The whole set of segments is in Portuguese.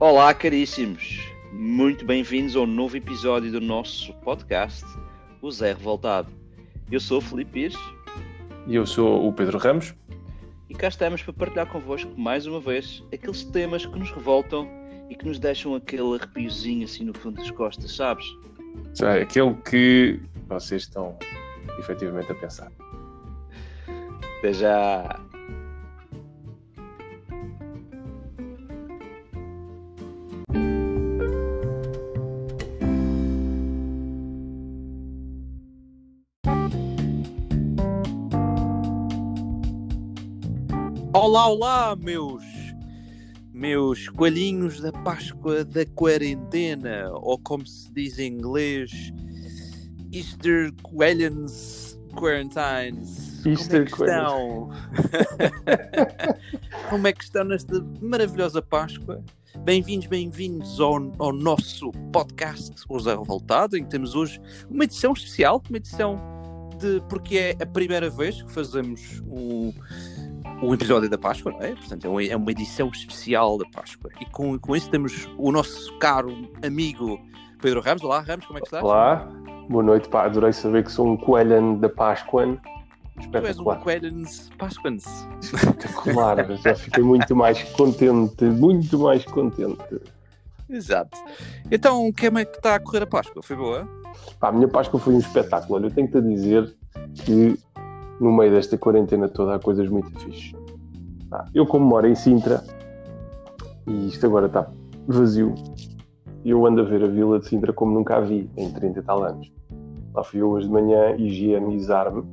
Olá, caríssimos! Muito bem-vindos ao novo episódio do nosso podcast, O Zé Revoltado. Eu sou o Felipe Pires. E eu sou o Pedro Ramos. E cá estamos para partilhar convosco, mais uma vez, aqueles temas que nos revoltam e que nos deixam aquele arrepiozinho assim no fundo das costas, sabes? É aquele que vocês estão efetivamente a pensar. Até já! Olá, olá, meus meus coelhinhos da Páscoa da quarentena, ou como se diz em inglês, Easter Coelhans Quarantines. Easter como é que estão? como é que estão nesta maravilhosa Páscoa? Bem-vindos, bem-vindos ao, ao nosso podcast Os Revoltado, em que temos hoje uma edição especial, uma edição de porque é a primeira vez que fazemos um o episódio da Páscoa, não é? Portanto, é uma, é uma edição especial da Páscoa. E com, com isso temos o nosso caro amigo Pedro Ramos. Olá, Ramos, como é que estás? Olá, boa noite, pá. Adorei saber que sou um coelhan da Páscoa. Tu és um Coelhans Páscoans. Espetacular, já fiquei muito mais contente, muito mais contente. Exato. Então, como é que está a correr a Páscoa? Foi boa? Pá, a minha Páscoa foi um espetáculo. Olha, eu tenho-te a dizer que no meio desta quarentena toda há coisas muito fixes. Ah, eu como moro em Sintra e isto agora está vazio, eu ando a ver a vila de Sintra como nunca a vi em 30 e tal anos. Lá fui eu hoje de manhã higienizar-me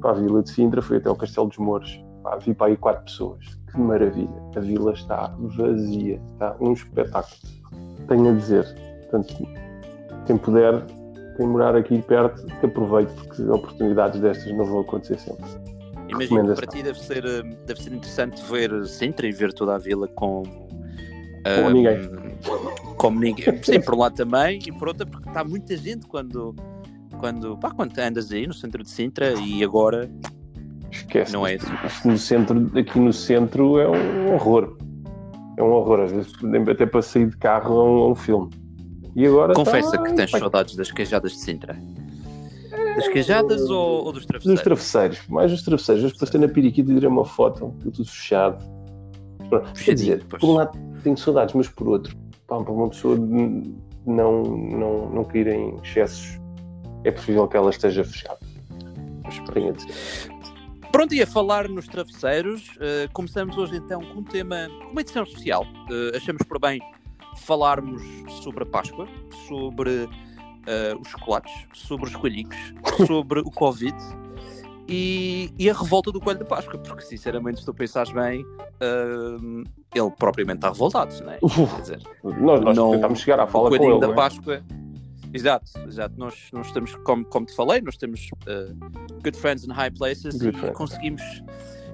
para a vila de Sintra, fui até ao Castelo dos Mouros, vi para aí quatro pessoas. Que maravilha! A vila está vazia, está um espetáculo. Tenho a dizer, portanto, quem puder quem morar aqui perto, que aproveite, porque oportunidades destas não vão acontecer sempre. Imagino para ti deve ser, eh, deve ser interessante ver Sintra e ver toda a vila com. Como um, ninguém. Como ninguém. Sim, por lá também e por outra, porque está muita gente quando, quando, pá, quando andas aí no centro de Sintra e agora. Esquece. Não é isso. No centro, aqui no centro é um horror. É um horror. Às vezes, até para sair de carro é um, é um filme. E agora Confessa tá... que tens saudades das queijadas de Sintra. Das queijadas ou, ou, dos travesseiros? Dos travesseiros, mais dos travesseiros. Hoje passei na Piriquita e tirei uma foto, tudo fechado. Quer dizer, pois. por um lado tenho saudades, mas por outro, pá, para uma pessoa não, não, não cair em excessos, é preferível que ela esteja fechada. Tenho a dizer. Pronto, e a falar nos travesseiros, uh, começamos hoje então com um tema, uma edição especial. Uh, achamos por bem falarmos sobre a Páscoa, sobre uh, os chocolates, sobre os coelhinhos, sobre o Covid e, e, a revolta do coelho da Páscoa, porque sinceramente, se tu pensares bem, uh, ele propriamente está revoltado, não é? Quer dizer, nós, nós não, tentámos chegar à fala o ele, da Páscoa. Exato, exato. Nós, nós estamos, como, como te falei, nós temos uh, good friends in high places good e friends. conseguimos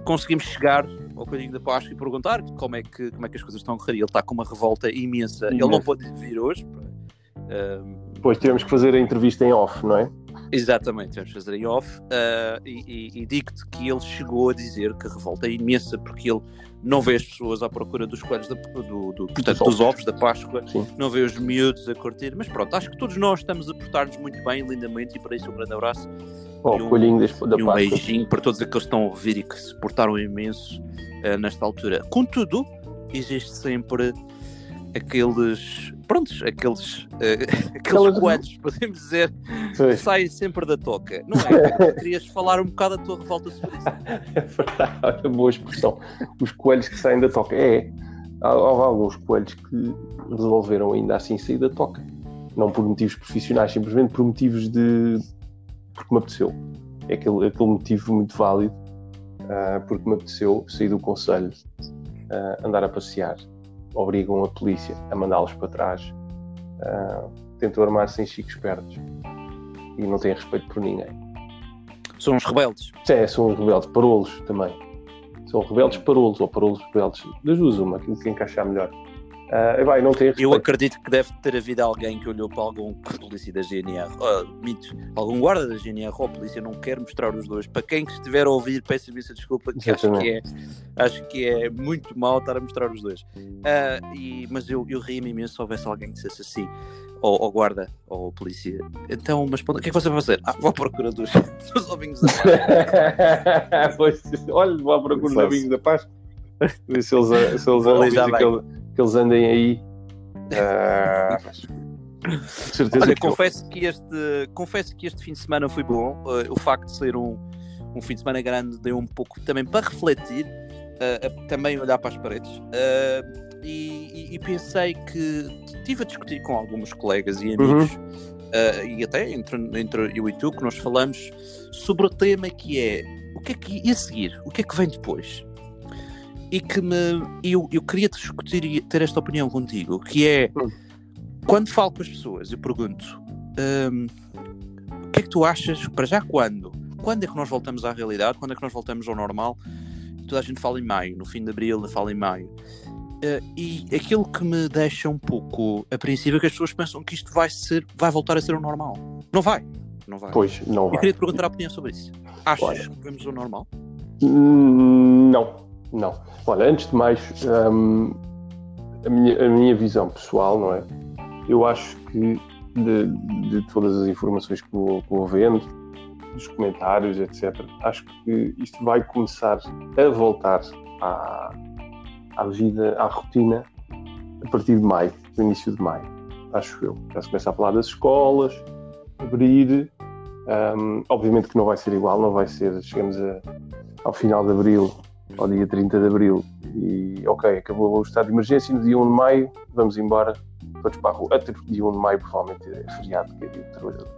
conseguimos chegar ao coelhinho da Páscoa e perguntar como é que, como é que as coisas estão a correr. Ele está com uma revolta imensa. Ele não pode vir hoje. Uh, Depois tivemos que fazer a entrevista em off, não é? Exatamente, que fazer em off. Uh, e, e, e digo-te que ele chegou a dizer que a revolta é imensa porque ele não vê as pessoas à procura dos coelhos, da, do, do, portanto, dos ovos da Páscoa, Sim. não vê os miúdos a curtir. Mas pronto, acho que todos nós estamos a portar-nos muito bem, lindamente, e para isso um grande abraço Oh, e um, coelhinho da, da e um beijinho para todos aqueles que estão a ouvir e que se portaram imenso uh, nesta altura. Contudo, existe sempre aqueles prontos, aqueles, uh, aqueles coelhos, podemos dizer, que saem sempre da toca. Não é? Querias falar um bocado da tua revolta sobre isso? é verdade, boa expressão. Os coelhos que saem da toca. É, há, há alguns coelhos que resolveram ainda assim sair da toca. Não por motivos profissionais, simplesmente por motivos de porque me apeteceu. É aquele, aquele motivo muito válido, uh, porque me apeteceu sair do conselho, uh, andar a passear. Obrigam a polícia a mandá-los para trás. Uh, tentam armar-se em chicos espertos e não têm respeito por ninguém. São os rebeldes. É, são os rebeldes, parolos também. São rebeldes parolos ou parolos rebeldes. Das duas uma, aquilo que encaixar melhor. Uh, vai, não tem eu acredito que deve ter havido alguém que olhou para algum polícia da GNR, oh, mitos, algum guarda da GNR ou polícia, não quer mostrar os dois. Para quem estiver a ouvir, peço imensa desculpa, que acho que, é, acho que é muito mal estar a mostrar os dois. Uh, e, mas eu, eu ria-me imenso se houvesse alguém que dissesse assim, ou, ou guarda, ou polícia. Então, mas o que é que você vai fazer? Ah, vou à procura dos, dos ovinhos da Páscoa. pois, olha, vou à procura dos ovinhos da Páscoa. Se eles, se eles, que eles andem aí. Uh, certeza Olha, que confesso, que este, confesso que este fim de semana foi bom. Uh, o facto de ser um, um fim de semana grande deu um pouco também para refletir, uh, também olhar para as paredes. Uh, e, e, e, pensei que estive a discutir com alguns colegas e amigos, uhum. e até entre, entre eu e tu, que nós falamos sobre o tema que é o que é que ia seguir, o que é que vem depois e que me. Eu, eu queria discutir e ter esta opinião contigo, que é hum. quando falo com as pessoas, eu pergunto um, o que é que tu achas, para já quando? Quando é que nós voltamos à realidade? Quando é que nós voltamos ao normal? Toda a gente fala em maio, no fim de abril fala em maio. Uh, e aquilo que me deixa um pouco apreensivo é que as pessoas pensam que isto vai ser, vai voltar a ser o normal. Não vai. Não vai. Pois, não vai. Eu queria te perguntar a opinião sobre isso. Achas Olha. que vemos o normal? Hum, não. Não. Olha, antes de mais, hum, a, minha, a minha visão pessoal, não é? Eu acho que de, de todas as informações que vou, que vou vendo, dos comentários, etc., acho que isto vai começar a voltar à, à vida, à rotina, a partir de maio, do início de maio, acho eu. Já se começa a falar das escolas, abrir. Um, obviamente que não vai ser igual, não vai ser, chegamos a, ao final de abril ao dia 30 de abril e ok, acabou o estado de emergência no dia 1 de maio, vamos embora, todos para a rua. Até porque dia 1 de maio provavelmente é feriado, que é dia de trabalhador.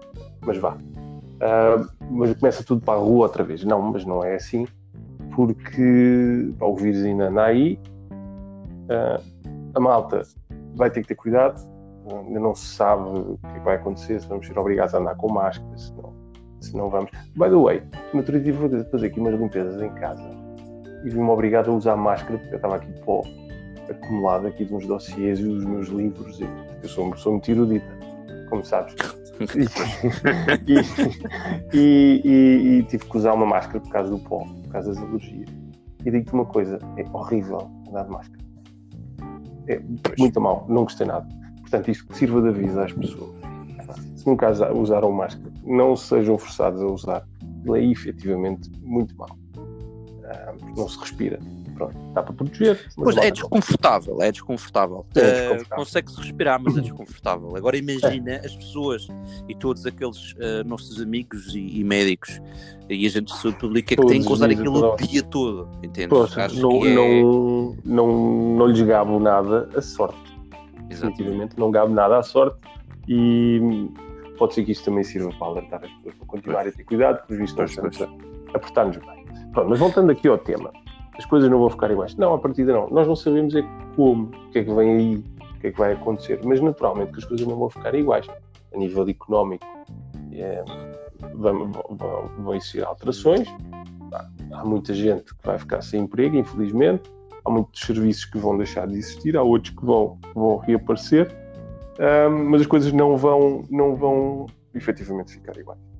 Mas vá. Uh, mas começa tudo para a rua outra vez. Não, mas não é assim, porque pá, o vírus ainda anda aí. Uh, a malta vai ter que ter cuidado, ainda não se sabe o que, é que vai acontecer, se vamos ser obrigados a andar com máscara, se não, se não vamos. By the way, dia vou fazer aqui umas limpezas em casa e vi-me obrigado a usar máscara porque eu estava aqui pó acumulado aqui de uns dossiês e dos meus livros. E, eu sou, sou muito erudita, como sabes. e, e, e, e, tive que usar uma máscara por causa do pó, por causa das alergias. E digo-te uma coisa: é horrível andar de máscara. É muito mal, não gostei nada. Portanto, isto que sirva de aviso às pessoas. Se nunca usaram máscara, não sejam forçados a usar. Ele é efetivamente muito mal não se respira. Pronto, dá para proteger. Pois é desconfortável, é desconfortável. É desconfortável. Uh, Consegue-se respirar, mas é desconfortável. Agora imagina é. as pessoas e todos aqueles uh, nossos amigos e, e, médicos e agentes de saúde pública que têm que usar aquilo o dia todo, entende? Não, é... não, não, não lhes gabo nada a sorte. Definitivamente não gabo nada à sorte e pode ser que isto também sirva para alertar as pessoas para continuarem a ter cuidado, porque visto nós estamos apertar-nos bem. Pronto, mas voltando aqui ao tema, as coisas não vão ficar iguais. Não, a partida não. Nós não sabemos é como, o que é que vem aí, o que é que vai acontecer. Mas naturalmente que as coisas não vão ficar iguais. A nível económico é, vão, vão, vão existir alterações. Há muita gente que vai ficar sem emprego, infelizmente. Há muitos serviços que vão deixar de existir, há outros que vão, vão reaparecer. Mas as coisas não vão, não vão efetivamente ficar iguais.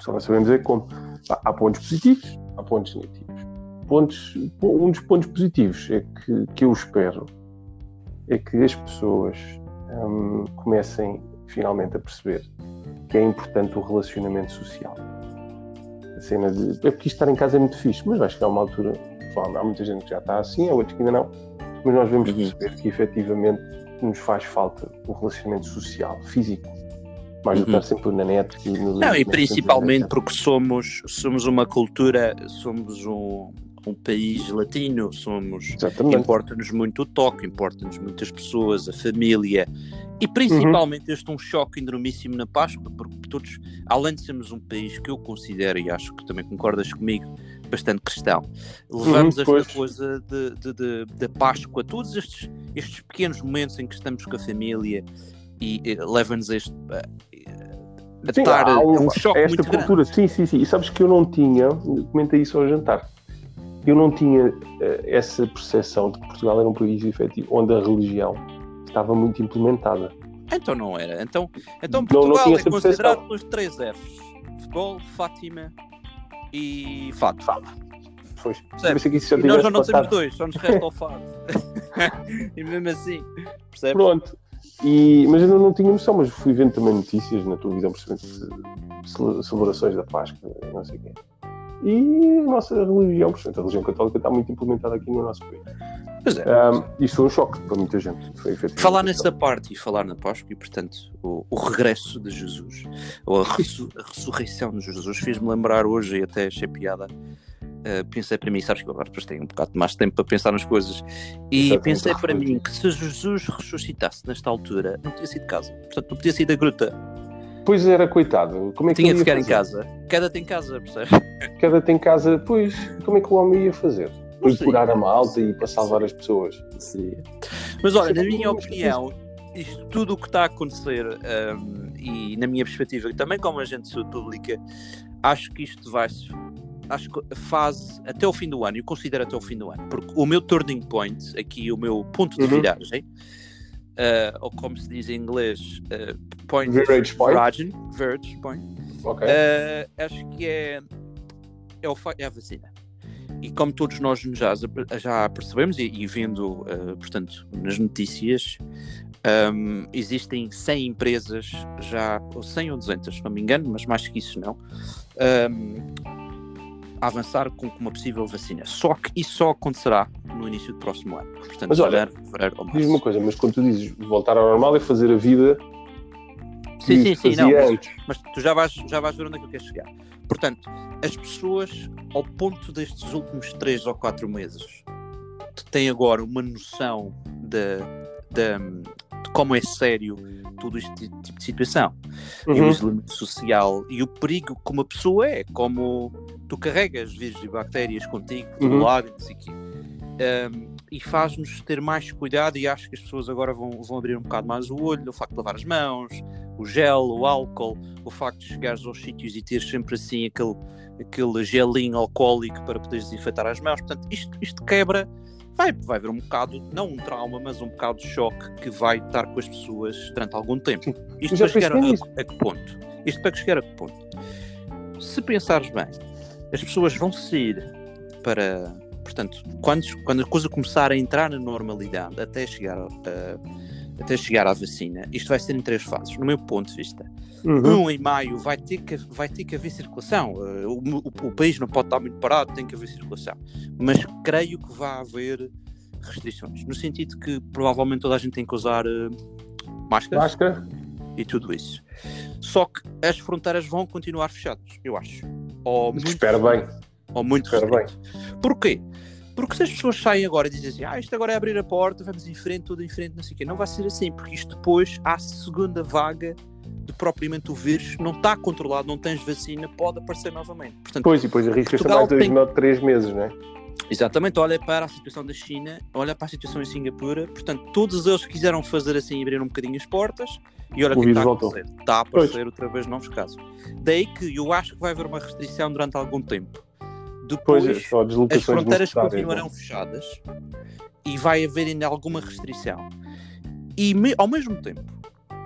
Só não sabemos é como. Há pontos positivos, há pontos negativos. Pontos, um dos pontos positivos é que, que eu espero é que as pessoas hum, comecem finalmente a perceber que é importante o relacionamento social. A cena de. É porque estar em casa é muito fixe, mas vai chegar uma altura. Há muita gente que já está assim, há outros que ainda não. Mas nós devemos uhum. perceber que efetivamente nos faz falta o relacionamento social, físico mais do que estar uhum. sempre na net e nos Não, e principalmente porque somos, somos uma cultura, somos um, um país latino, somos importa-nos muito o toque, importa-nos muitas pessoas, a família e principalmente uhum. este um choque enormíssimo na Páscoa, porque todos, além de sermos um país que eu considero, e acho que também concordas comigo, bastante cristão, levamos uhum, esta pois. coisa de, de, de, de Páscoa, todos estes, estes pequenos momentos em que estamos com a família e, e leva-nos a este, a sim, estar há um, um choque esta muito cultura. Grande. Sim, sim, sim. E sabes que eu não tinha, comentei isso ao jantar, eu não tinha uh, essa percepção de que Portugal era um país efetivo onde a religião estava muito implementada. Então não era. Então, então Não- não Portugal tinha é considerado pelos três Fs: futebol, Fátima e. Percebes? Que isso já E nós já não temos passado. dois, só nos resta o Fado. e mesmo assim, percebes? Pronto. E, mas ainda não tinha noção, mas fui vendo também notícias na televisão, cele- celebrações da Páscoa, não sei o quê. E a nossa religião, portanto, a religião católica está muito implementada aqui no nosso país. Pois é. Um, isso foi um choque para muita gente. Foi Falar nessa parte e falar na Páscoa e, portanto, o, o regresso de Jesus, ou a, a ressurreição de Jesus, fez-me lembrar hoje, e até achei piada, eh, pensei para mim, sabes que agora depois tenho um bocado mais tempo para pensar nas coisas, e Exato, pensei para mim que se Jesus ressuscitasse nesta altura, não tinha sido casa, portanto, não podia sair da gruta, Pois era, coitado. Como é que tinha de ficar em fazer? casa. Queda-te em casa, percebes? Cada tem casa, pois, como é que o homem ia fazer? Para curar a malta e para salvar as pessoas. Sim. Mas olha, na minha mas- opinião, isto tudo o que está a acontecer hum, e na minha perspectiva, também como agente de saúde pública, acho que isto vai acho que a fase até o fim do ano, eu considero até o fim do ano, porque o meu turning point, aqui o meu ponto de Uhum. viragem, uh, ou como se diz em inglês, uh, point Verge point. viragem, verge point, Ok. Uh, acho que é, é, o é a vacina. E como todos nós já, já percebemos, e, e vendo, uh, portanto, nas notícias, um, existem 100 empresas já, ou 100 ou 200, se não me engano, mas mais que isso não, um, a avançar com uma possível vacina. Só que isso só acontecerá no início do próximo ano. Portanto, Mas olha, fevereiro ou Diz-me uma março. coisa, mas quando tu dizes voltar ao normal é fazer a vida Sim, sim, sim, não. mas- mas tu já vais, já vais ver onde é que eu quero chegar. Portanto, as pessoas, ao ponto destes últimos 3 ou 4 meses, têm agora uma noção de, de, de como é sério todo este tipo de situação. E o Uhum. isolamento social e o perigo que uma pessoa é, como tu carregas vírus e bactérias contigo, todo Uhum. lado, e não sei o quê. Um, e faz-nos ter mais cuidado e acho que as pessoas agora vão, vão abrir um bocado mais o olho, o facto de lavar as mãos, o gel, o álcool, o facto de chegares aos sítios e teres sempre assim aquele, aquele gelinho alcoólico para poderes desinfetar as mãos. Portanto, isto, isto quebra, vai, vai haver um bocado, não um trauma, mas um bocado de choque que vai estar com as pessoas durante algum tempo. Isto para chegar a, a que ponto? Isto para chegar a que ponto? Se pensares bem, as pessoas vão sair para. Portanto, quando, quando a coisa começar a entrar na normalidade até chegar, a, até chegar à vacina, isto vai ser em três fases, no meu ponto de vista. Uhum. Um em maio vai ter que, vai ter que haver circulação. Eh, O, o- o país não pode estar muito parado, tem que haver circulação. Mas creio que vai haver restrições. No sentido que provavelmente toda a gente tem que usar máscaras Máscara? e tudo isso. Só que as fronteiras vão continuar fechadas, eu acho. Ou muito, Espero bem. ou muito Espero restrito. Porquê? Porque se as pessoas saem agora e dizem assim, ah, isto agora é abrir a porta, vamos em frente, tudo em frente, não sei o quê, não vai ser assim, porque isto depois, há segunda vaga de propriamente o vírus, não está controlado, não tens vacina, pode aparecer novamente. Portanto, Pois, e depois arriscas-te Portugal mais tem- não, três meses, não é? Exatamente, olha para a situação da China, olha para a situação em Singapura, portanto, todos eles quiseram fazer assim, abrir um bocadinho as portas, e olha o que está a voltou. acontecer. Está a aparecer outra vez novos casos. Daí que eu acho que vai haver uma restrição durante algum tempo. Pois, Depois, as fronteiras continuarão não fechadas e vai haver ainda alguma restrição. E me- ao mesmo tempo,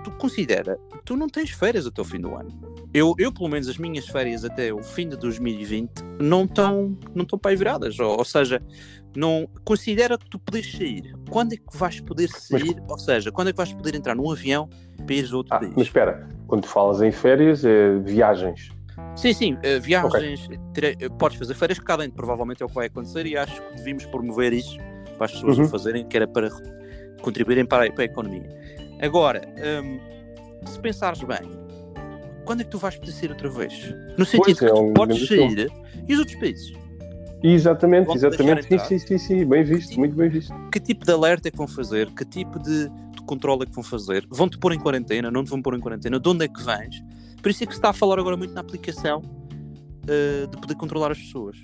tu considera, tu não tens férias até o fim do ano. Eu, eu, pelo menos, as minhas férias até o fim de 2020 não estão não estão para aí viradas. Ou, ou seja, não considera que tu podes sair. Quando é que vais poder sair? Ou seja, quando é que vais poder entrar num avião para ires a outro Ah, país? mas espera, quando tu falas em férias, é viagens. Sim, sim, eh, viagens, terei- eh, podes fazer férias cá dentro, provavelmente é o que vai acontecer e acho que devíamos promover isso para as pessoas Uhum. o fazerem, que era para contribuírem para a, para a economia. Agora, hum, se pensares bem, quando é que tu vais poder sair outra vez? No sentido Pois, que é tu podes sair e os outros países? Exatamente, Vão-te exatamente. Sim, sim, sim, sim, bem visto, muito bem visto. Que tipo de alerta é que vão fazer? Que tipo de, de controle é que vão fazer? Vão-te pôr em quarentena? Não te vão pôr em quarentena? De onde é que vens? Por isso é que se está a falar agora muito na aplicação eh, de poder controlar as pessoas.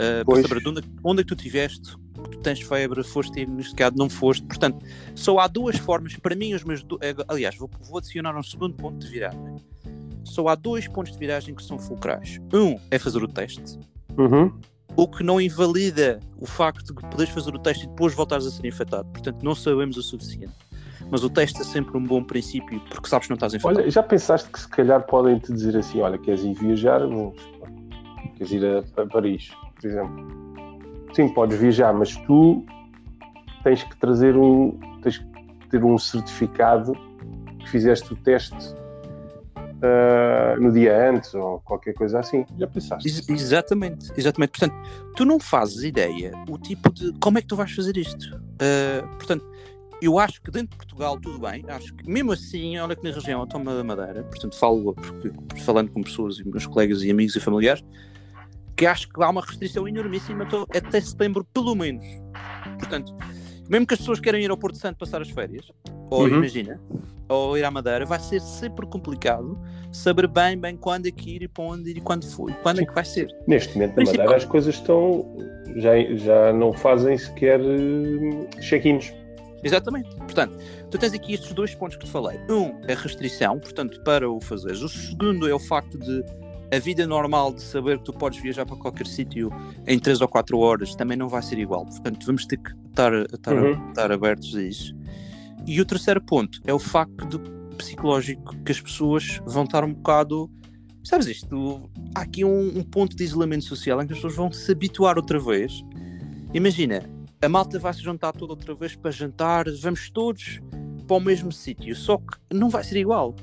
Eh, para saber de onde, onde é que tu estiveste, tu tens febre, foste diagnosticado, não foste. Portanto, só há duas formas, para mim, os meus. do- eh, Aliás, vou, vou adicionar um segundo ponto de viragem. Só há dois pontos de viragem que são fulcrais. Um é fazer o teste, Uhum. o que não invalida o facto de poderes fazer o teste e depois voltares a ser infectado. Portanto, não sabemos o suficiente. Mas o teste é sempre um bom princípio porque sabes que não estás infectado. Olha, já pensaste que se calhar podem te dizer assim: olha, queres ir viajar? Queres ir a, a Paris, por exemplo? Sim, podes viajar, mas tu tens que trazer um. tens que ter um certificado que fizeste o teste uh, no dia antes ou qualquer coisa assim. Já pensaste? Ex exatamente, exatamente. Portanto, tu não fazes ideia o tipo de como é que tu vais fazer isto. Uh, portanto, eu acho que dentro de Portugal tudo bem, acho que mesmo assim, olha que na região Autónoma da Madeira, portanto falo porque, falando com pessoas e meus colegas e amigos e familiares, que acho que há uma restrição enormíssima até setembro, pelo menos. Portanto, mesmo que as pessoas queiram ir ao Porto Santo passar as férias, ou uhum. imagina, ou ir à Madeira, vai ser sempre complicado saber bem, bem quando é que ir e para onde ir e quando foi, quando é que vai ser. Neste momento na Madeira as coisas estão, já, já não fazem sequer uh, check-ins. Exatamente. Portanto, tu tens aqui estes dois pontos que te falei. Um, a restrição, portanto, para o fazeres. O segundo é o facto de a vida normal de saber que tu podes viajar para qualquer sítio em 3 ou 4 horas também não vai ser igual. Portanto, vamos ter que estar, estar, uhum. estar abertos a isso. E o terceiro ponto é o facto de, psicológico que as pessoas vão estar um bocado. Sabes isto? Há aqui um, um ponto de isolamento social em que as pessoas vão se habituar outra vez. Imagina, a malta vai se juntar toda outra vez para jantar, vamos todos para o mesmo sítio, só que não vai ser igual.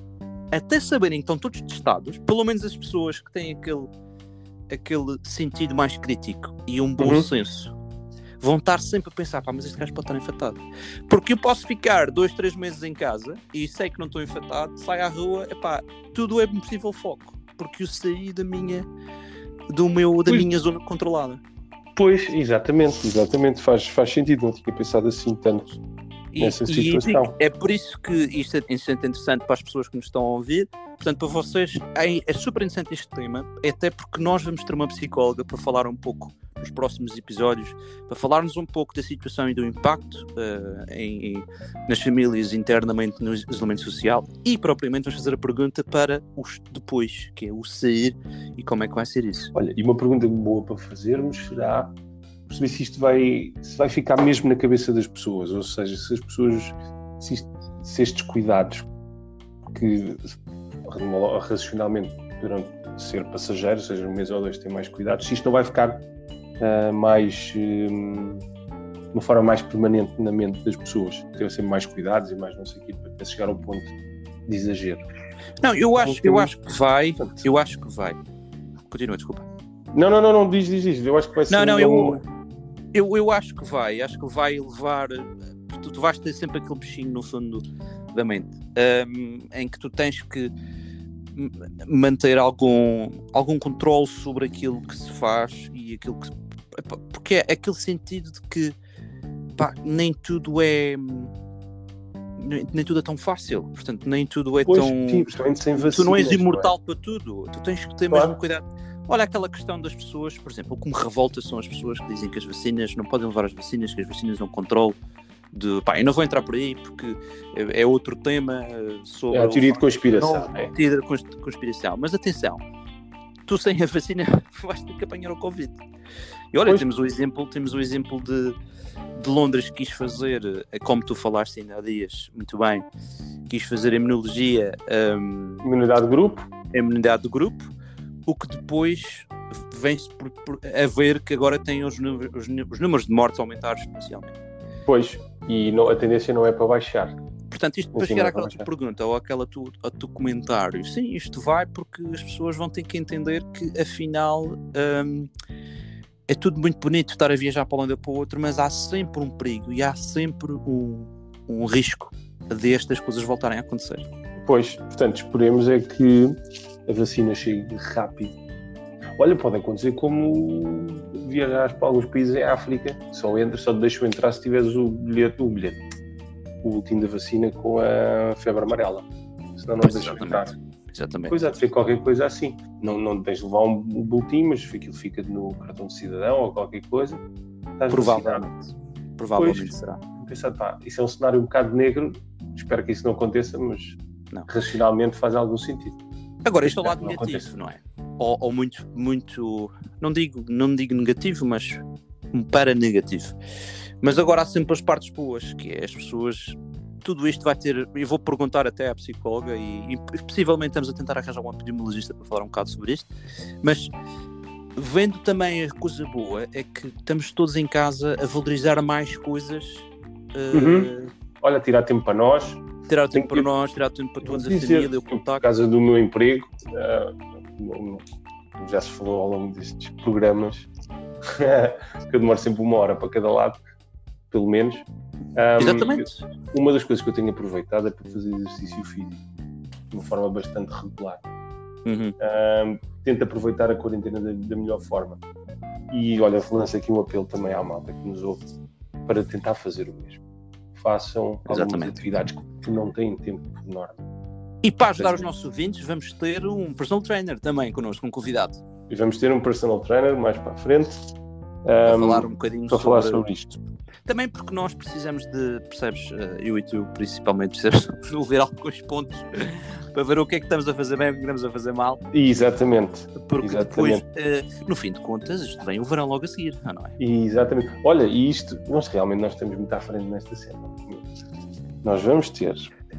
Até saberem que estão todos testados, pelo menos as pessoas que têm aquele, aquele sentido mais crítico e um bom uhum. senso, vão estar sempre a pensar, pá, mas este gajo pode estar infectado. Porque eu posso ficar dois, três meses em casa e sei que não estou infectado, saio à rua, epá, tudo é possível foco, porque eu saí da minha, do meu, da minha zona controlada. Pois, exatamente, exatamente, faz, faz sentido, não tinha pensado assim tanto e, nessa situação. E é por isso que isto é, isto é interessante para as pessoas que nos estão a ouvir, portanto, para vocês é, é super interessante este tema, até porque nós vamos ter uma psicóloga para falar um pouco nos próximos episódios para falarmos um pouco da situação e do impacto uh, em, em, nas famílias internamente no isolamento social e propriamente vamos fazer a pergunta para os depois, que é o sair e como é que vai ser isso. Olha, e uma pergunta boa para fazermos será perceber se isto vai, se vai ficar mesmo na cabeça das pessoas, ou seja, se as pessoas, se, isto, se estes cuidados que racionalmente poderão ser passageiros, seja um mês ou dois, ter mais cuidados, se isto não vai ficar uh, mais um, de uma forma mais permanente na mente das pessoas, ter sempre mais cuidados e mais não sei o quê, para chegar ao ponto de exagero. Não, eu acho, eu acho que vai, eu acho que vai. Continua, desculpa. Não, não, não, não diz, diz, diz. Eu acho que vai ser. Não, não, um... eu, eu, eu acho que vai, acho que vai levar. Tu, tu vais ter sempre aquele bichinho no fundo da mente um, em que tu tens que manter algum, algum controle sobre aquilo que se faz e aquilo que porque é aquele sentido de que pá, nem tudo é nem, nem, tudo é tão fácil, portanto, nem tudo é pois, tão. Sim, tu não és imortal é? para tudo, tu tens que ter claro. mesmo cuidado. Olha aquela questão das pessoas, por exemplo, o que me revolta são as pessoas que dizem que as vacinas não podem levar as vacinas, que as vacinas não controlam. De, pá, eu não vou entrar por aí porque é, é outro tema sobre. É a teoria de conspiração. Não, é. Teoria de conspiração. Mas atenção, tu sem a vacina vais ter que apanhar o Covid. E olha, pois. temos o exemplo, temos o exemplo de, de Londres que quis fazer, eh, como tu falaste ainda há dias, muito bem, quis fazer imunologia. Um, imunidade de grupo? Imunidade de grupo, o que depois vem-se a ver que agora tem os, números, os números de mortes aumentados exponencialmente. Pois, e não, a tendência não é para baixar. Portanto, isto para chegar àquela tua pergunta ou àquela tu, ao teu comentário, sim, isto vai porque as pessoas vão ter que entender que afinal um, é tudo muito bonito estar a viajar para um lado ou para o outro, mas há sempre um perigo e há sempre um, um risco de estas coisas voltarem a acontecer. Pois, portanto, esperemos é que a vacina chegue rápido. Olha, pode acontecer como viajar para alguns países em África, só entra, só te deixam entrar se tiveres o bilhete, o bilhete, o boletim da vacina com a febre amarela. Senão não pois deixam entrar. Exatamente. Pois há de ser qualquer coisa assim. Não, não tens de levar um, um boletim, mas aquilo fica no cartão de cidadão ou qualquer coisa. Estás Provavelmente. Provavelmente pois, será. Pensar, pá, isso é um cenário um bocado negro. Espero que isso não aconteça, mas não. racionalmente faz algum sentido. Agora, este é o lado não negativo, acontece. não é? Ou, ou, muito, muito, não digo, não digo negativo, mas um para negativo. Mas agora há sempre as partes boas, que é as pessoas. Tudo isto vai ter. Eu vou perguntar até à psicóloga e, e possivelmente estamos a tentar arranjar um epidemiologista para falar um bocado sobre isto. Mas vendo também a coisa boa é que estamos todos em casa a valorizar mais coisas. Uhum. Uh... Olha, tirar tempo para nós. Tirar tempo para nós, tirar tempo para toda a família, o contacto. Por causa do meu emprego, uh, já se falou ao longo destes programas, que eu demoro sempre uma hora para cada lado, pelo menos. Um, Exatamente. Uma das coisas que eu tenho aproveitado é para fazer exercício físico de uma forma bastante regular. Uhum. Um, tento aproveitar a quarentena da, da, melhor forma. E olha, lanço aqui um apelo também à malta que nos ouve para tentar fazer o mesmo. Façam Exatamente. algumas atividades que não têm tempo por norma. E para ajudar os nossos ouvintes, vamos ter um personal trainer também connosco, um convidado. E vamos ter um personal trainer mais para a frente. Para um, falar um bocadinho para sobre... falar sobre isto. Também porque nós precisamos de, percebes, eh, eu e tu principalmente, precisamos resolver alguns pontos para ver o que é que estamos a fazer bem e o que estamos a fazer mal. Exatamente. Porque Exatamente. depois, uh, no fim de contas, isto vem o verão logo a seguir, não é? Exatamente. Olha, e isto, nós realmente nós estamos muito à frente nesta cena. Nós vamos ter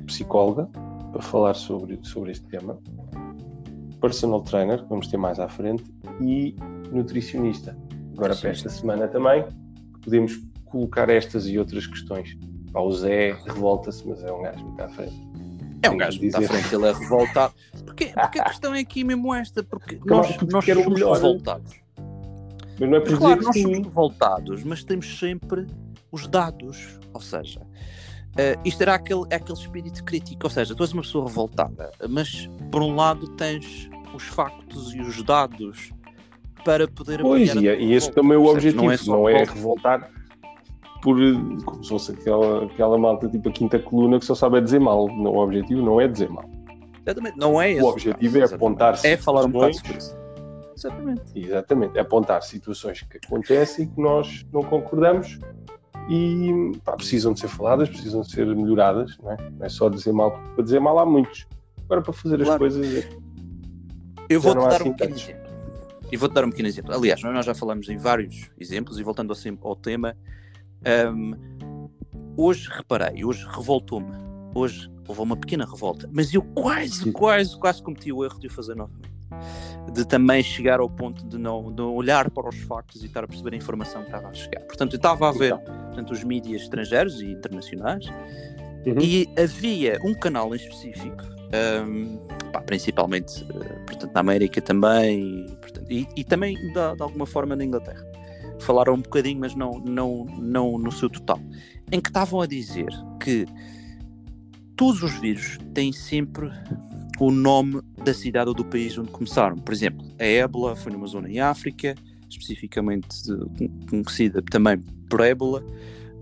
psicóloga para falar sobre, sobre este tema, personal trainer, vamos ter mais à frente, e nutricionista. Agora para esta semana também, podemos colocar estas e outras questões. Pá, o Zé revolta-se, mas é um gajo muito à frente. É um gajo muito à frente, ele é revoltado. Porque, porque a questão é aqui mesmo esta, porque nós, nós somos melhor, revoltados. Mas não é por claro, nós sim. somos revoltados, mas temos sempre os dados. Ou seja, uh, isto era aquele, aquele espírito crítico. Ou seja, tu és uma pessoa revoltada, mas por um lado tens os factos e os dados para poder Pois, e, e esse também é o objetivo, não é, não é revoltar por como se fosse aquela, aquela malta tipo a quinta coluna que só sabe dizer mal. Não, o objetivo não é dizer mal. Exatamente, não é esse. O objetivo caso, é apontar É falar um bocado sobre isso. Exatamente. Exatamente, é apontar situações que acontecem e que nós não concordamos e pá, precisam de ser faladas, precisam de ser melhoradas, não é? Não é só dizer mal, porque para dizer mal há muitos. Agora para fazer claro. as coisas. Eu vou-te dar assim um exemplo. E vou-te dar um pequeno exemplo. Aliás, nós já falamos em vários exemplos e voltando assim ao tema, um, hoje reparei, hoje revoltou-me. Hoje houve uma pequena revolta, mas eu quase, quase, quase cometi o erro de o fazer novamente. De também chegar ao ponto de não, de olhar para os factos e estar a perceber a informação que estava a chegar. Portanto, eu estava a ver portanto, os mídias estrangeiros e internacionais uhum. e havia um canal em específico, um, pá, principalmente uh, portanto, na América também, e, portanto, e, e também de, de alguma forma na Inglaterra falaram um bocadinho, mas não, não, não no seu total, em que estavam a dizer que todos os vírus têm sempre o nome da cidade ou do país onde começaram. Por exemplo, a ébola foi numa zona em África, especificamente conhecida também por ébola.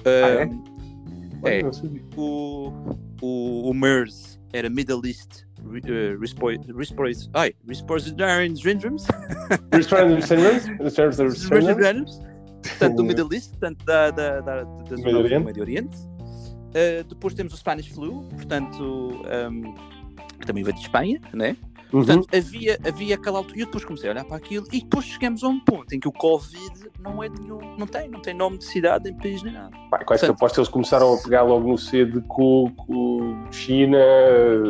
Ah, é? é. O, o, o MERS era Middle East uh, Respiratory Syndromes. Respiratory Syndromes? Portanto, do Middle East, portanto, da, da, da, da zona do Médio Oriente. Uh, depois temos o Spanish Flu, portanto, um, que também veio de Espanha, né? Uhum. Portanto, havia, havia aquela altura. E eu depois comecei a olhar para aquilo e depois chegamos a um ponto em que o Covid não é nenhum. Não tem, não tem nome de cidade, nem país, nem nada. Pá, quase que aposto eles começaram a pegar logo no C de Coco, China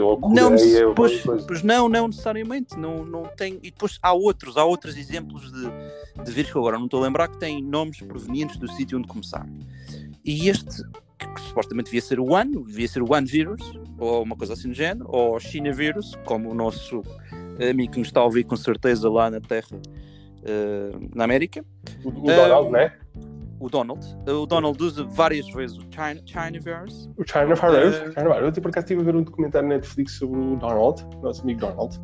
ou Coreia. Não, pois, pois não, não necessariamente. Não, não tem. E depois há outros, há outros exemplos de, de vírus que agora não estou a lembrar que têm nomes provenientes do sítio onde começaram. E este que, que, supostamente devia ser o One, devia ser o One Virus, ou uma coisa assim do género, ou China Virus, como o nosso amigo que nos está a ouvir com certeza lá na Terra, uh, na América. O, o Donald, uh, né? O Donald. O Donald usa várias vezes o China, China Virus. O China Virus. Uh, China Virus. Eu, por acaso, estive a ver um documentário na Netflix sobre o Donald, nosso amigo Donald.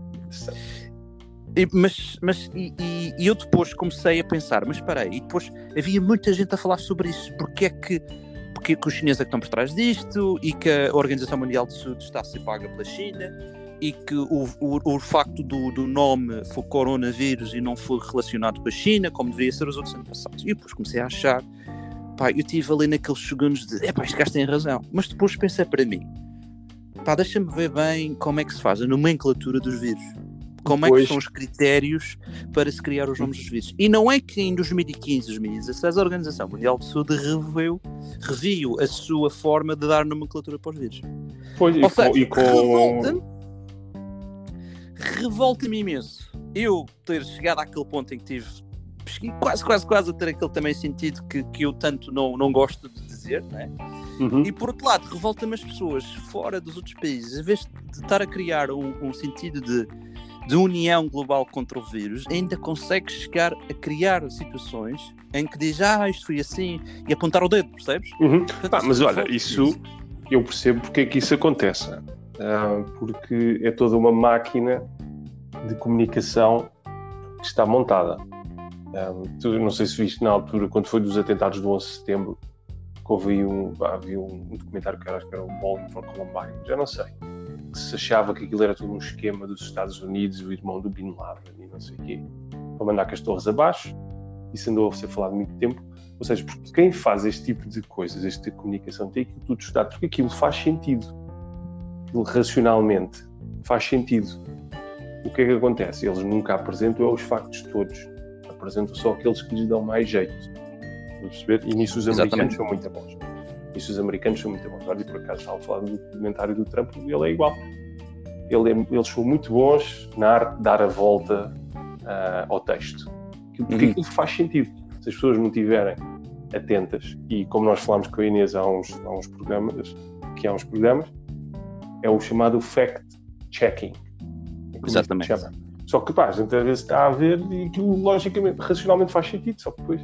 E, mas mas e, e, eu depois comecei a pensar, mas espera aí, e depois havia muita gente a falar sobre isso, porque é que porque que os chineses é que estão por trás disto e que a Organização Mundial de Saúde está a ser paga pela China e que o, o, o facto do, do nome for coronavírus e não for relacionado com a China, como deveria ser os outros anos passados. E depois comecei a achar, pá, eu tive ali naqueles segundos de, é pá, este gajo tem razão. Mas depois pensei para mim, pá, deixa-me ver bem como é que se faz a nomenclatura dos vírus. Como é que são os critérios para se criar os nomes dos vírus? E não é que em 2015, 2016, a Organização Mundial de Saúde reviu, reviu a sua forma de dar nomenclatura para os vírus. Pois, Ou e seja, com... E com... Revolta-me revolta imenso eu ter chegado àquele ponto em que tive quase, quase, quase a ter aquele também sentido que, que eu tanto não, não gosto de dizer, né? Uhum. E por outro lado, revolta-me as pessoas fora dos outros países, em vez de estar a criar um, um sentido de de união global contra o vírus, ainda consegue chegar a criar situações em que diz, ah, isto foi assim, e apontar o dedo, percebes? Uhum. Portanto, ah, mas olha, isso eu percebo porque é que isso acontece. Ah, porque é toda uma máquina de comunicação que está montada. Ah, tu, não sei se viste na altura, quando foi dos atentados do 11 de setembro, que houve um, havia um documentário que era, acho que era o Bowling for Columbine, já não sei que se achava que aquilo era todo um esquema dos Estados Unidos, o irmão do Bin Laden e não sei o quê, para mandar com as torres abaixo. Isso andou a ser falado muito tempo. Ou seja, porque quem faz este tipo de coisas, este tipo de comunicação, tem que tudo estudar, porque aquilo faz sentido. Aquilo racionalmente faz sentido. O que é que acontece? Eles nunca apresentam os factos todos. Apresentam só aqueles que lhes dão mais jeito. perceber? E nisso os americanos Exatamente. são muito bons. Isso os americanos são muito bons. Olha, por acaso estava a falar do documentário do Trump e ele é igual. Ele é, eles são muito bons na arte de dar a volta uh, ao texto. Porque uhum. aquilo faz sentido. Se as pessoas não estiverem atentas, e como nós falámos com a Inês há uns, há uns programas, que há uns programas, é o chamado fact-checking. É Exatamente. Só que, pá, a gente às vezes está a ver e aquilo logicamente, racionalmente faz sentido, só que depois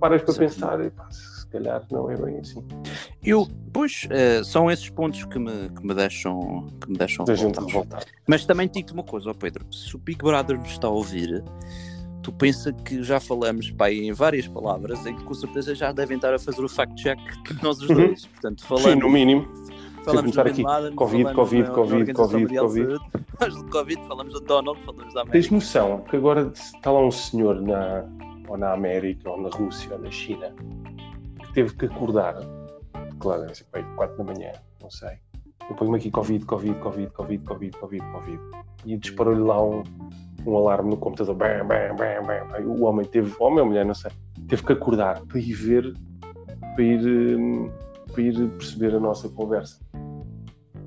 paras para pensar e pá, calhar não é bem assim. Eu, pois, uh, são esses pontos que me, que me deixam, que me deixam revoltado. Mas também digo-te uma coisa, oh Pedro, se o Big Brother nos está a ouvir, tu pensa que já falamos pai, em várias palavras em que com certeza já devem estar a fazer o fact-check nós os uhum. dois. Portanto, falando, Sim, no mínimo. Falamos do aqui. Laden, COVID, COVID, na, COVID, na COVID, Covid. Falamos do Covid, falamos do Donald, falamos da América. Tens noção que agora está lá um senhor na, ou na América, ou na Rússia, ou na China, teve que acordar, claro, ser para 4 da manhã, não sei. Eu ponho-me aqui Covid, Covid, Covid, Covid, Covid, Covid, Covid. E disparou-lhe lá um, um alarme no computador. Bam, bam, bam, bam. O homem teve, o homem ou mulher, não sei, teve que acordar para ir ver, para ir, hum, para ir perceber a nossa conversa.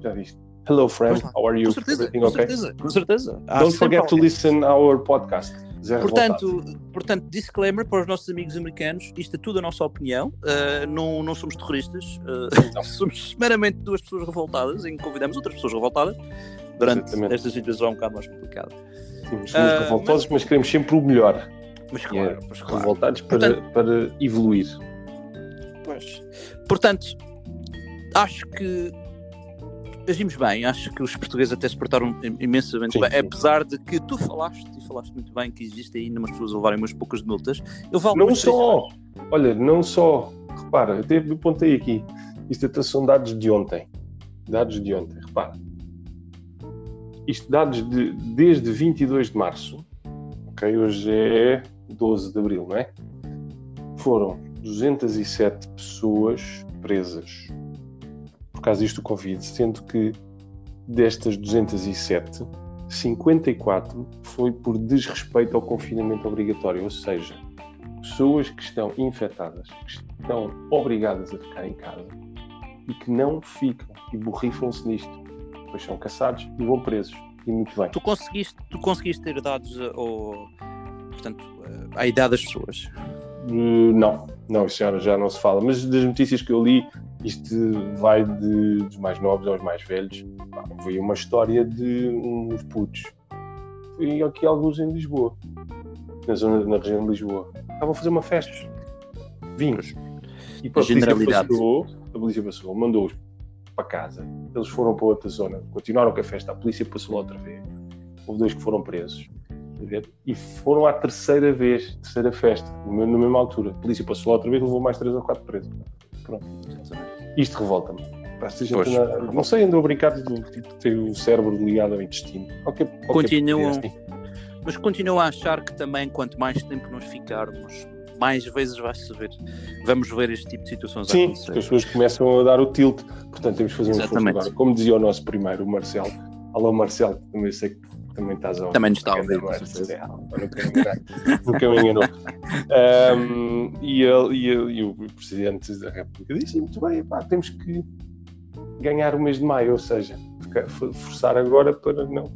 Já viste? Hello, friend. How are you? Com certeza, Everything com okay? certeza, com certeza. Don't forget to listen our podcast. Portanto, portanto, disclaimer para os nossos amigos americanos: isto é tudo a nossa opinião, uh, não, não somos terroristas, uh, somos meramente duas pessoas revoltadas em que convidamos outras pessoas revoltadas durante Exatamente. esta situação um bocado mais complicada. Sim, somos uh, revoltosos, mas... mas... queremos sempre o melhor. Mas claro, é, mas claro. revoltados para, portanto, para evoluir. Pois. Portanto, acho que agimos bem, acho que os portugueses até se portaram imensamente sim, bem, sim. apesar de que tu falaste e falaste muito bem que existe ainda umas pessoas a levarem umas poucas multas. Eu falo não só, olha, não só, repara, eu até apontei aqui, isto até são dados de ontem, dados de ontem, repara. Isto dados de, desde 22 de março, ok, hoje é 12 de abril, não é? Foram 207 pessoas presas causa disto do Covid, sendo que destas 207, 54 foi por desrespeito ao confinamento obrigatório, ou seja, pessoas que estão infectadas, que estão obrigadas a ficar em casa e que não ficam e borrifam-se nisto. Depois são caçados e vão presos. E muito bem. Tu conseguiste, tu conseguiste ter dados eh, ou, portanto, eh, à idade das pessoas? Uh, não, não, isso já, já não se fala. Mas das notícias que eu li, isto vai de, dos mais novos aos mais velhos. Foi uma história de uns putos. Foi aqui alguns em Lisboa, na zona, na região de Lisboa. Estavam a fazer uma festa. Vinhos. E para a, polícia passou, a polícia passou, mandou-os para casa. Eles foram para outra zona, continuaram com a festa. A polícia passou lá outra vez. Houve dois que foram presos. E foram à terceira vez, terceira festa, na mesma altura. A polícia passou lá outra vez levou mais três ou quatro presos. Pronto. Isto revolta-me. Não sei, andou a brincar de tipo, ter o cérebro ligado ao intestino. Qualquer, qualquer continuam, assim. Mas continuo a achar que também, quanto mais tempo nós ficarmos, mais vezes vai -se ver, vamos ver este tipo de situações Sim, as pessoas começam a dar o tilt. Portanto, temos que fazer um esforço agora. Como dizia o nosso primeiro, o Marcelo. Alô, Marcelo, também sei que também estás a Também nos está a ouvir, com certeza. Nunca me enganou. Um, e, ele, e, ele- e o Presidente da República disse muito bem, pá, temos que ganhar o mês de maio, ou seja, forçar agora para não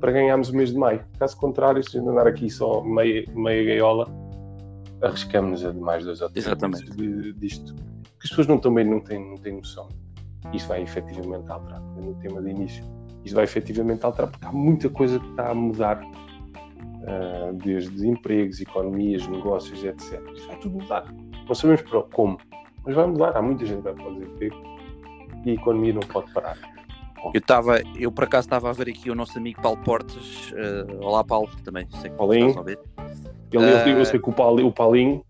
para ganharmos o mês de maio. Caso contrário, se andar aqui só meia, meia gaiola, arriscamos a mais dois ou três Exatamente. de- disto. Porque as pessoas não, também não têm, não têm noção. Isso vai efetivamente alterar, no tema de início. Isso vai efetivamente alterar, porque há muita coisa que está a mudar, ah, desde empregos, economias, negócios, etc. Isso vai tudo mudar. Não sabemos para como, mas vai mudar. Há muita gente que vai fazer emprego e a economia não pode parar. Eu estava, eu por acaso estava a ver aqui o nosso amigo Paulo Portas. eh, olá, Paulo, também sei que Paulinho. estás a ouvir. Ele, Ah. eu sei que o, Pauli- o Paulinho,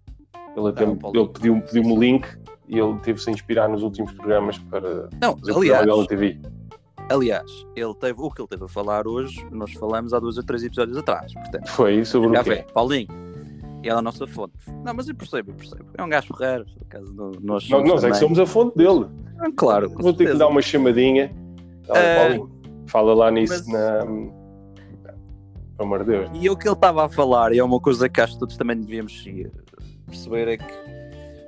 ele, até, Não, o Paulinho. ele pediu- pediu-me o link e ele teve-se a inspirar nos últimos programas para Não, o aliás, na TV. Aliás, ele teve, o que ele teve a falar hoje, nós falamos há dois ou três episódios atrás. Portanto, Foi sobre já o quê? Paulinho. Ela é a nossa fonte. Não, mas eu percebo, eu percebo. É um gajo porreiro, por acaso no- nós Nós, nós é que também. somos a fonte dele. Ah, Claro, Vou ter que certeza. dar uma chamadinha. Ah, Paulinho, fala lá nisso mas- na. Pelo amor de Deus. E o que ele estava a falar, e é uma coisa que acho que todos também devíamos eh, perceber, é que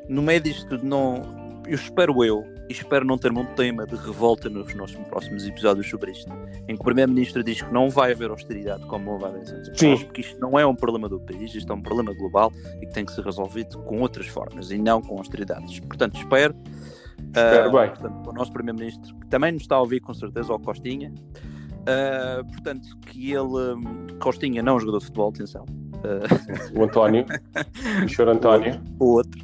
no meio disto tudo, não, eu espero eu, espero não ter um tema de revolta nos nossos próximos episódios sobre isto, em que o Primeiro-Ministro diz que não vai haver austeridade como houve há 10 anos atrás, porque isto não é um problema do país, isto é um problema global e que tem que ser resolvido com outras formas e não com austeridades. Portanto, espero. Espero ah, bem. Portanto, o nosso Primeiro-Ministro, que também nos está a ouvir com certeza, ao Costinha, ah, portanto, que ele, Costinha não é um jogador de futebol, atenção, ah, O António, o senhor António. o outro,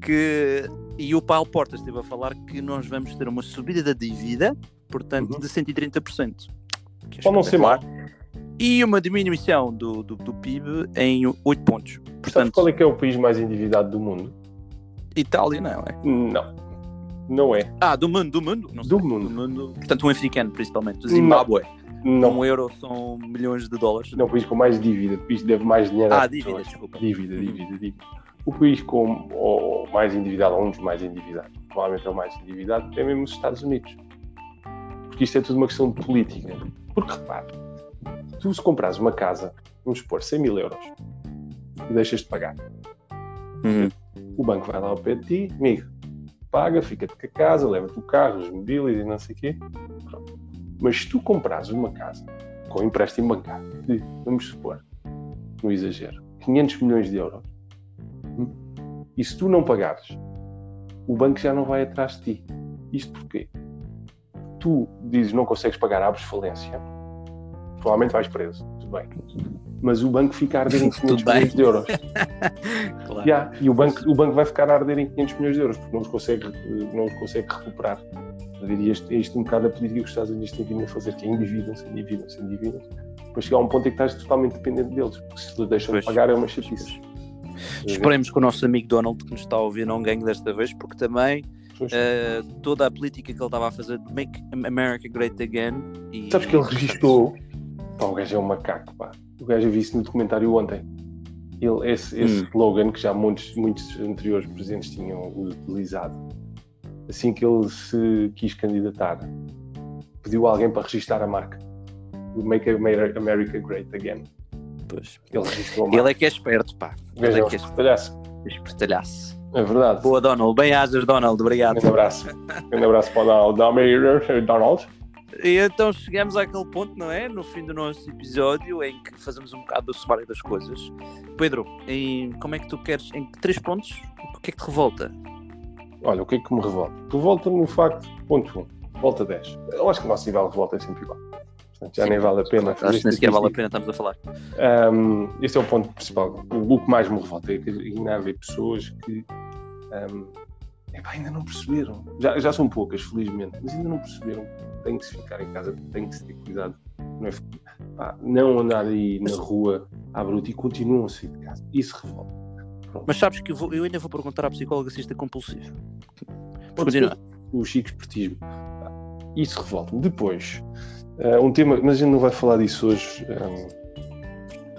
que, e o Paulo Portas esteve a falar que nós vamos ter uma subida da dívida, portanto, Uhum. de 130%. que Pode não ser espetacular. E uma diminuição do, do, do PIB em 8 pontos. Portanto, qual é que é o país mais endividado do mundo? Itália não é? Não. Não é. Ah, do mundo, do mundo. Não Do sei, mundo. Portanto, um africano, principalmente. Zimbábue. Não. Um euro são milhões de dólares. Não, o país com mais dívida. O país deve mais dinheiro Ah, dívida, pessoas. desculpa. Dívida, dívida, dívida. O país com o mais endividado, ou um dos mais endividados, provavelmente é o mais endividado, é mesmo os Estados Unidos. Porque isto é tudo uma questão de política. Porque repare, tu se compras uma casa, vamos supor, 100 mil euros, e deixas de pagar, Uhum. o banco vai lá ao pé de ti, amigo, paga, fica-te com a casa, leva-te o carro, os mobílios e não sei o quê. Pronto. Mas se tu compras uma casa com empréstimo bancário vamos supor, no exagero, 500 milhões de euros, e se tu não pagares, o banco já não vai atrás de ti. Isto porquê? Tu dizes não consegues pagar, abres falência, provavelmente vais preso, tudo bem. Mas o banco fica a arder em 500 Tudo bem. milhões de euros. Claro. Yeah, e o banco, o banco vai ficar a arder em 500 milhões de euros, porque não os consegue, não os consegue recuperar. Eu diria isto, isto um bocado a política que os Estados Unidos têm vindo a fazer, que é endividam-se, endividam-se, endividam-se. Depois chegar a um ponto em que estás totalmente dependente deles, porque se te deixam de pagar é uma chatice. Esperemos que o nosso amigo Donald, que nos está a ouvir, não ganhe desta vez, porque também eh, toda a política que ele estava a fazer de Make America Great Again. E, Sabes que ele registou. Pá, o gajo é um macaco, pá. O gajo eu vi isso no documentário ontem. Ele, esse, esse Hum. slogan que já muitos, muitos anteriores presidentes tinham utilizado, assim que ele se quis candidatar, pediu a alguém para registar a marca. Make Amer- America Great Again. Ele. Ele é que é esperto, pá. O Ele é um que é espertalhaço. espertalhaço. É verdade. Boa, Donald. Bem hajas, Donald. Obrigado. Grande abraço. Grande abraço para o Donald. Donald. E então chegamos àquele ponto, não é? No fim do nosso episódio, em que fazemos um bocado do sumário das coisas. Pedro, em, como é que tu queres? Em três pontos? O que é que te revolta? Olha, o que é que me revolta? Revolta no facto, ponto 1, volta 10. Eu acho que o nosso nível de revolta é sempre igual. Já Sim, nem vale a pena Acho que nem sequer vale a pena estamos a falar. Um, este é o ponto principal. O, o que mais me revolta é que ainda haver pessoas que um, epá, ainda não perceberam. Já, já são poucas, felizmente, mas ainda não perceberam que tem que se ficar em casa, tem que se ter cuidado. Não, é, pá, não andar aí na rua à bruta e continuam a sair de casa. Isso revolta. Pronto. Mas sabes que eu, vou- eu ainda vou perguntar à psicóloga se isto é compulsivo. Pode O chico espertismo. Isso revolta-me. Depois, eh, um tema, mas a gente não vai falar disso hoje. ehm,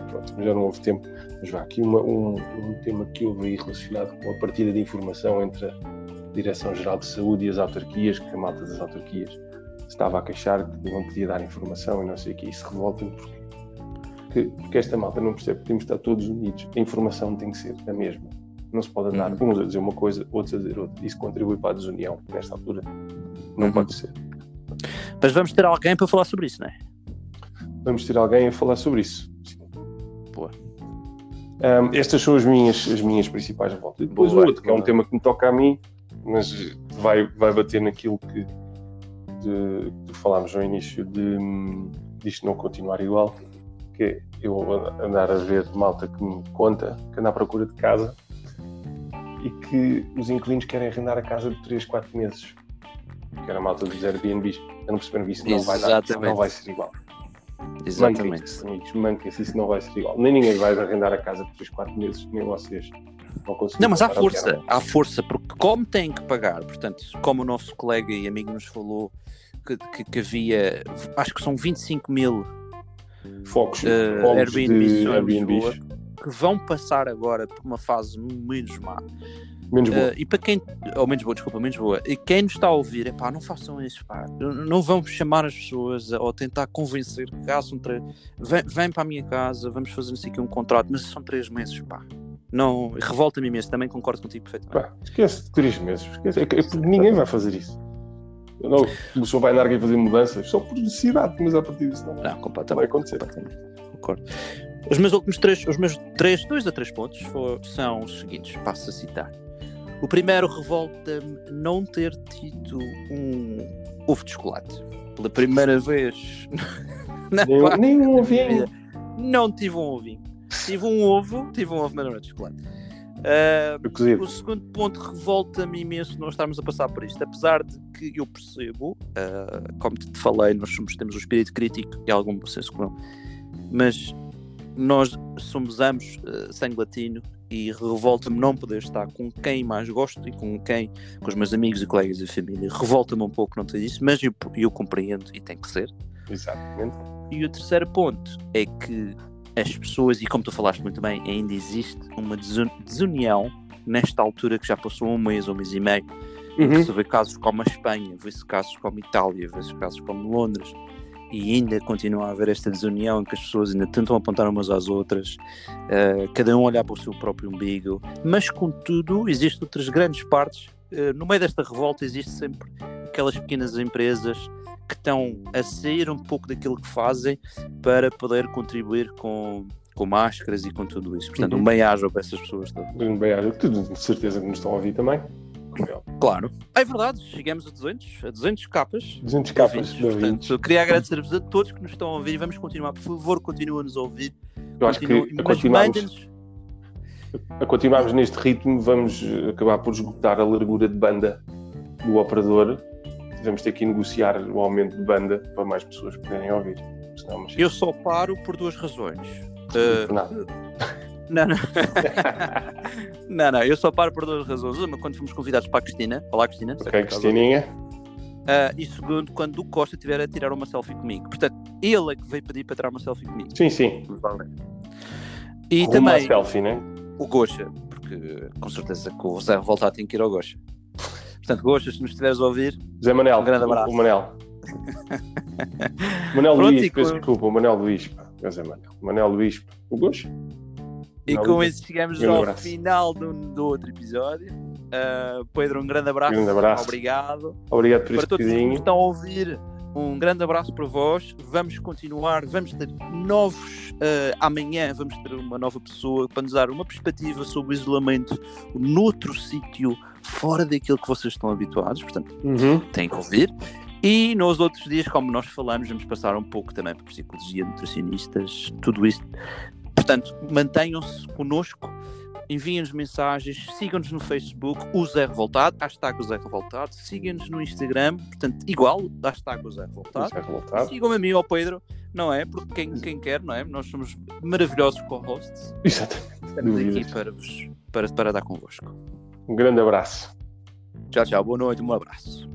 pronto, já não houve tempo. Mas vá, aqui uma- um, um tema que houve aí relacionado com a partilha de informação entre a Direção-Geral de Saúde e as autarquias, que a malta das autarquias estava a queixar que não podia dar informação e não sei o que. Isso revolta-me porque porque, porque esta malta não percebe que temos de estar todos unidos. A informação tem que ser a mesma. Não se pode andar Uhum. uns a dizer uma coisa, outros a dizer outra. Isso contribui para a desunião nesta altura. Não Uhum. pode ser. Mas vamos ter alguém para falar sobre isso, não é? Vamos ter alguém a falar sobre isso. Boa. Ahm, estas são as minhas, as minhas principais revoltas. E depois Boa, o outro, que é um tema que me toca a mim, mas vai, vai bater naquilo que, de, que falámos no início de disto não continuar igual, que é eu andar a ver malta que me conta que anda à procura de casa e que os inquilinos querem arrendar a casa de 3, 4 meses. Que era a malta dos Airbnbs. Eu não perceberam isso, não vai dar, Exatamente. não vai ser igual. Exatamente. Manquem-se, amigos, manquem-se, isso não vai ser igual. Nem ninguém vai arrendar a casa por 3, 4 meses, nem vocês conseguir. Não, mas há força, há força, porque como têm que pagar, portanto, como o nosso colega e amigo nos falou que, que- que havia, acho que são 25 mil Focos, focos Airbnbs de Airbnbs. Que vão passar agora por uma fase menos má. Menos bom. Eh, e para quem, ou menos boa, desculpa, menos boa, e quem nos está a ouvir, epá, não façam isso, pá. Não- vão chamar as pessoas ou tentar convencer que ah, três, vem, vem para a minha casa, vamos fazer assim aqui um contrato, mas são três meses, pá. Não, revolta-me imenso, também concordo contigo perfeitamente. Pá, esquece de 3 meses. Esquece. É é porque ninguém vai fazer isso. Não, o pessoa vai andar aqui a fazer mudanças só por necessidade, mas a partir disso não Não, não vai completamente. acontecer. completamente. Concordo. Os meus últimos três, os meus três, dois a três pontos fo- são os seguintes, passo a citar. O primeiro revolta-me não ter tido um ovo de chocolate. Pela primeira vez na Nem, um ovinho. não tive um ovinho. Tive um ovo, tive um ovo, mas não era de chocolate. Cozido. o segundo ponto revolta-me imenso nós estarmos a passar por isto, apesar de que eu percebo, ah, como te falei, nós somos, temos um espírito crítico e algum senso comum, mas nós somos ambos ah, sangue latino e revolta-me não poder estar com quem mais gosto e com quem, com os meus amigos e colegas e família. Revolta-me um pouco não ter isso, mas eu, eu compreendo e tem que ser. Exatamente. E o terceiro ponto é que as pessoas, e como tu falaste muito bem, ainda existe uma desun- desunião nesta altura que já passou um mês, um mês e meio, Uhum. se vê casos como a Espanha, vê-se casos como a Itália, vê-se casos como Londres, e ainda continua a haver esta desunião em que as pessoas ainda tentam apontar umas às outras, eh, cada um olhar para o seu próprio umbigo, mas contudo existem outras grandes partes, eh, no meio desta revolta existe sempre aquelas pequenas empresas que estão a sair um pouco daquilo que fazem para poder contribuir com, com máscaras e com tudo isso. Portanto, Uhum. um bem-aja para essas pessoas todas. Bem, olha, tudo de certeza que nos estão a ouvir também. Claro. É verdade, chegamos a 200, a 200 capas. 200 de capas ouvintes. Portanto, queria agradecer-vos a todos que nos estão a ouvir e vamos continuar. Por favor, continuem a nos ouvir. Eu acho que Continuem- a continuarmos, neste ritmo, vamos eh, acabar por esgotar a largura de banda do operador. Vamos ter que negociar o aumento de banda para mais pessoas poderem ouvir. Senão, mas... Eu só paro por duas razões. Uh, Por nada. Não, não. não, não, eu só paro por duas razões. Uma, quando fomos convidados para a Cristina. Olá, Cristina. Ok, Cristininha. Ah, e segundo, quando o Costa estiver a tirar uma selfie comigo. Portanto, ele é que veio pedir para tirar uma selfie comigo. Sim, sim. E Rumo também selfie, né? o Gocha, porque com certeza que o Zé Revoltado tem que ir ao Gocha. Portanto, Gocha, se nos estiveres a ouvir, Zé Manel. Um grande abraço. O Manel. Manel Pronto, Luís, peço com- desculpa, o Manel Luís. pá. É o Zé Manel. Manel Luís. O Gosto? E com um isso chegamos grande ao final do, do outro episódio. Ah, Pedro, um grande abraço. Grande abraço. Obrigado. Obrigado por para este todos os que bocadinho. estão a ouvir, um grande abraço para vós. Vamos continuar, vamos ter novos. eh, amanhã vamos ter uma nova pessoa para nos dar uma perspectiva sobre o isolamento noutro sítio, fora daquilo que vocês estão habituados. Portanto, Uhum. têm que ouvir. E nos outros dias, como nós falamos, vamos passar um pouco também por psicologia, nutricionistas, tudo isto. Portanto, mantenham-se connosco, enviem-nos mensagens, sigam-nos no Facebook, o Zé Revoltado, hashtag o Zé Revoltado, sigam-nos no Instagram, portanto, igual, hashtag o Zé Revoltado. Revoltado. Sigam-me a mim ou ao Pedro, não é? Porque quem, quem quer, não é? Nós somos maravilhosos co-hosts. Exatamente. Estamos aqui para, vos, para, para dar convosco. Um grande abraço. Tchau, tchau, boa noite, um abraço.